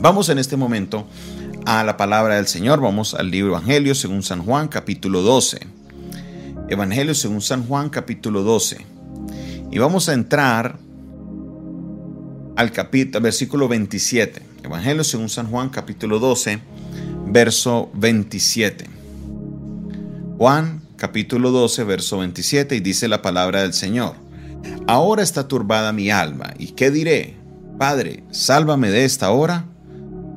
Vamos en este momento a la palabra del Señor, vamos al libro Evangelio según San Juan capítulo 12. Evangelio según San Juan capítulo 12. Y vamos a entrar al capítulo, versículo 27. Evangelio según San Juan capítulo 12, verso 27. Juan capítulo 12, verso 27 y dice la palabra del Señor. Ahora está turbada mi alma, ¿y qué diré? Padre, sálvame de esta hora,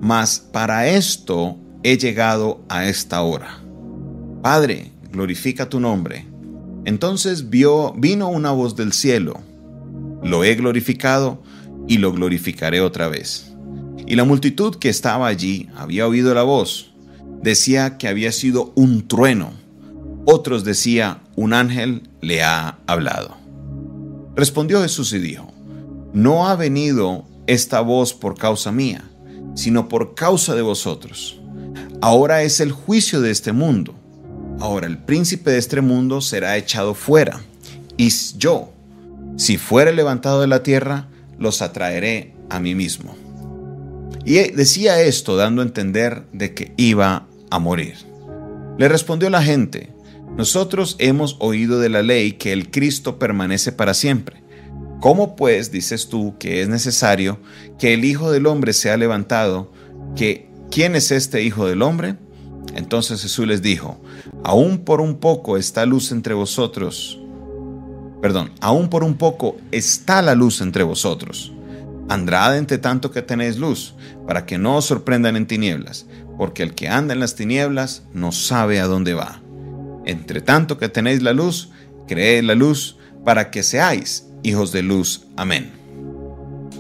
mas para esto he llegado a esta hora. Padre, glorifica tu nombre. Entonces vio, vino una voz del cielo. Lo he glorificado y lo glorificaré otra vez. Y la multitud que estaba allí había oído la voz. Decía que había sido un trueno. Otros decía, un ángel le ha hablado. Respondió Jesús y dijo, no ha venido esta voz por causa mía, sino por causa de vosotros. Ahora es el juicio de este mundo. Ahora el príncipe de este mundo será echado fuera. Y yo, si fuere levantado de la tierra, los atraeré a mí mismo. Y decía esto dando a entender de que iba a morir. Le respondió la gente, nosotros hemos oído de la ley que el Cristo permanece para siempre. ¿Cómo pues dices tú que es necesario que el Hijo del Hombre sea levantado? ¿Que quién es este Hijo del Hombre? Entonces Jesús les dijo, aún por un poco está luz entre vosotros. Perdón, aún por un poco está la luz entre vosotros. Andrad entre tanto que tenéis luz, para que no os sorprendan en tinieblas, porque el que anda en las tinieblas no sabe a dónde va. Entre tanto que tenéis la luz, creed la luz, para que seáis hijos de luz. Amén.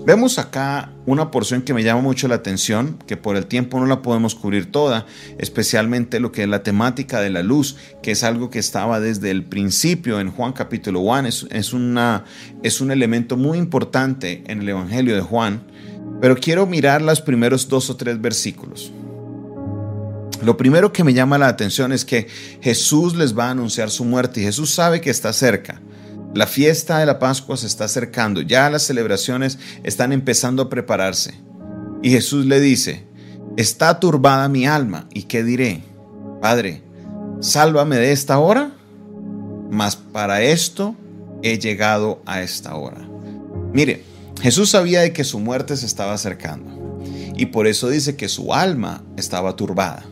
Vemos acá una porción que me llama mucho la atención, que por el tiempo no la podemos cubrir toda, especialmente lo que es la temática de la luz, que es algo que estaba desde el principio en Juan capítulo 1, es, es, una, es un elemento muy importante en el Evangelio de Juan, pero quiero mirar los primeros dos o tres versículos. Lo primero que me llama la atención es que Jesús les va a anunciar su muerte y Jesús sabe que está cerca. La fiesta de la Pascua se está acercando, ya las celebraciones están empezando a prepararse. Y Jesús le dice, está turbada mi alma, ¿y qué diré? Padre, sálvame de esta hora, mas para esto he llegado a esta hora. Mire, Jesús sabía de que su muerte se estaba acercando y por eso dice que su alma estaba turbada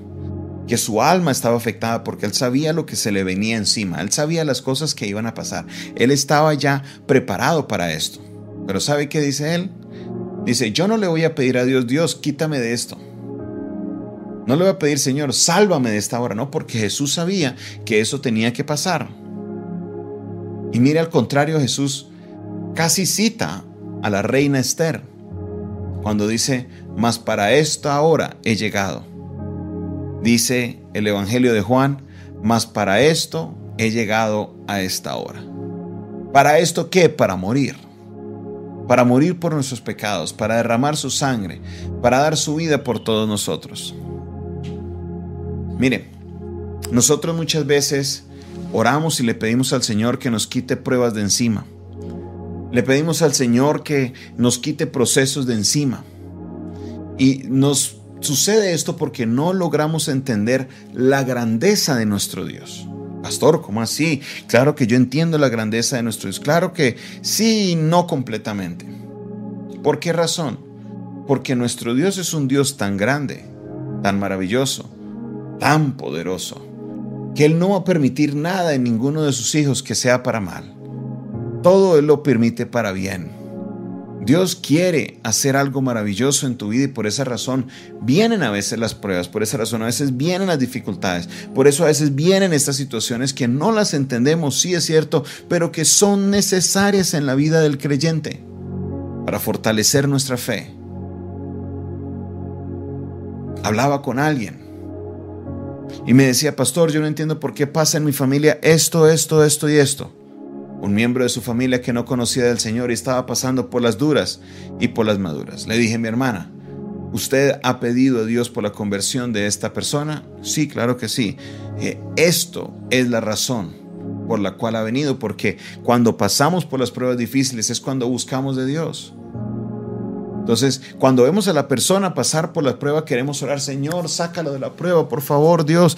que su alma estaba afectada porque él sabía lo que se le venía encima, él sabía las cosas que iban a pasar, él estaba ya preparado para esto. Pero ¿sabe qué dice él? Dice, yo no le voy a pedir a Dios, Dios, quítame de esto. No le voy a pedir, Señor, sálvame de esta hora, no, porque Jesús sabía que eso tenía que pasar. Y mire al contrario, Jesús casi cita a la reina Esther cuando dice, mas para esta hora he llegado. Dice el Evangelio de Juan, mas para esto he llegado a esta hora. ¿Para esto qué? Para morir. Para morir por nuestros pecados, para derramar su sangre, para dar su vida por todos nosotros. Mire, nosotros muchas veces oramos y le pedimos al Señor que nos quite pruebas de encima. Le pedimos al Señor que nos quite procesos de encima. Y nos Sucede esto porque no logramos entender la grandeza de nuestro Dios. Pastor, ¿cómo así? Claro que yo entiendo la grandeza de nuestro Dios. Claro que sí y no completamente. ¿Por qué razón? Porque nuestro Dios es un Dios tan grande, tan maravilloso, tan poderoso, que Él no va a permitir nada en ninguno de sus hijos que sea para mal. Todo Él lo permite para bien. Dios quiere hacer algo maravilloso en tu vida y por esa razón vienen a veces las pruebas, por esa razón a veces vienen las dificultades, por eso a veces vienen estas situaciones que no las entendemos, sí es cierto, pero que son necesarias en la vida del creyente para fortalecer nuestra fe. Hablaba con alguien y me decía, pastor, yo no entiendo por qué pasa en mi familia esto, esto, esto y esto un miembro de su familia que no conocía del Señor y estaba pasando por las duras y por las maduras. Le dije, mi hermana, ¿usted ha pedido a Dios por la conversión de esta persona? Sí, claro que sí. Eh, esto es la razón por la cual ha venido, porque cuando pasamos por las pruebas difíciles es cuando buscamos de Dios. Entonces, cuando vemos a la persona pasar por la prueba, queremos orar, Señor, sácalo de la prueba, por favor, Dios.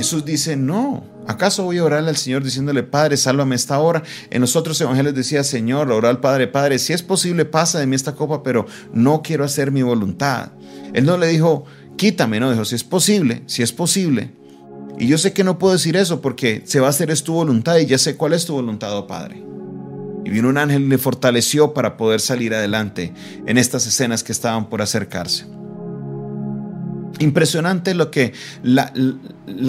Jesús dice, no, ¿acaso voy a orarle al Señor diciéndole, Padre, sálvame esta hora? En los otros evangelios decía, Señor, orar al Padre, Padre, si es posible, pasa de mí esta copa, pero no quiero hacer mi voluntad. Él no le dijo, quítame, no, dijo, si es posible, si es posible. Y yo sé que no puedo decir eso porque se va a hacer es tu voluntad y ya sé cuál es tu voluntad, oh Padre. Y vino un ángel y le fortaleció para poder salir adelante en estas escenas que estaban por acercarse. Impresionante lo que la,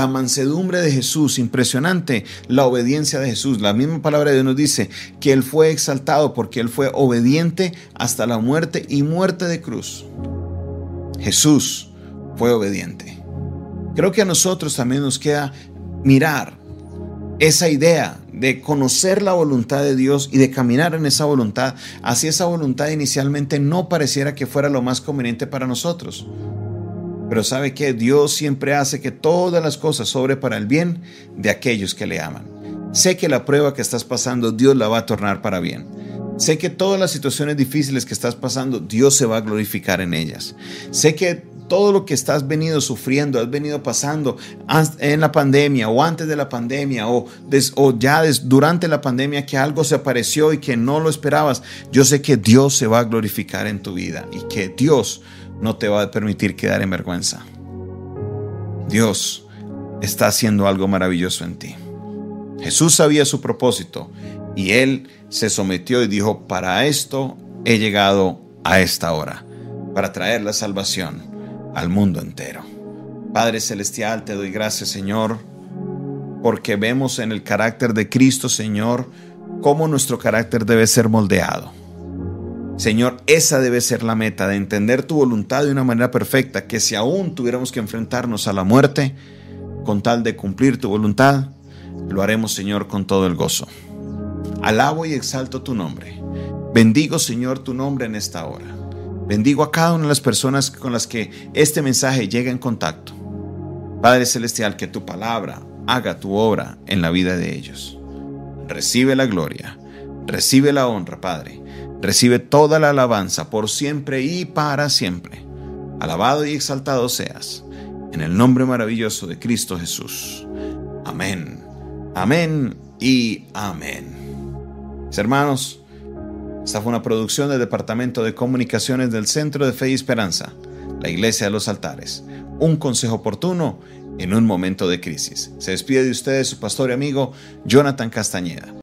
mansedumbre de Jesús, impresionante la obediencia de Jesús. La misma palabra de Dios nos dice que Él fue exaltado porque Él fue obediente hasta la muerte y muerte de cruz. Jesús fue obediente. Creo que a nosotros también nos queda mirar esa idea de conocer la voluntad de Dios y de caminar en esa voluntad, así esa voluntad inicialmente no pareciera que fuera lo más conveniente para nosotros. Pero sabe que Dios siempre hace que todas las cosas sobre para el bien de aquellos que le aman. Sé que la prueba que estás pasando, Dios la va a tornar para bien. Sé que todas las situaciones difíciles que estás pasando, Dios se va a glorificar en ellas. Sé que todo lo que estás venido sufriendo, has venido pasando en la pandemia o antes de la pandemia o, o ya durante la pandemia que algo se apareció y que no lo esperabas, yo sé que Dios se va a glorificar en tu vida y que Dios no te va a permitir quedar en vergüenza. Dios está haciendo algo maravilloso en ti. Jesús sabía su propósito y él se sometió y dijo, para esto he llegado a esta hora, para traer la salvación al mundo entero. Padre Celestial, te doy gracias, Señor, porque vemos en el carácter de Cristo, Señor, cómo nuestro carácter debe ser moldeado. Señor, esa debe ser la meta, de entender tu voluntad de una manera perfecta, que si aún tuviéramos que enfrentarnos a la muerte, con tal de cumplir tu voluntad, lo haremos, Señor, con todo el gozo. Alabo y exalto tu nombre. Bendigo, Señor, tu nombre en esta hora. Bendigo a cada una de las personas con las que este mensaje llega en contacto. Padre Celestial, que tu palabra haga tu obra en la vida de ellos. Recibe la gloria, recibe la honra, Padre. Recibe toda la alabanza por siempre y para siempre. Alabado y exaltado seas, en el nombre maravilloso de Cristo Jesús. Amén, amén y amén. Mis hermanos, esta fue una producción del Departamento de Comunicaciones del Centro de Fe y Esperanza, la Iglesia de los Altares. Un consejo oportuno en un momento de crisis. Se despide de ustedes su pastor y amigo Jonathan Castañeda.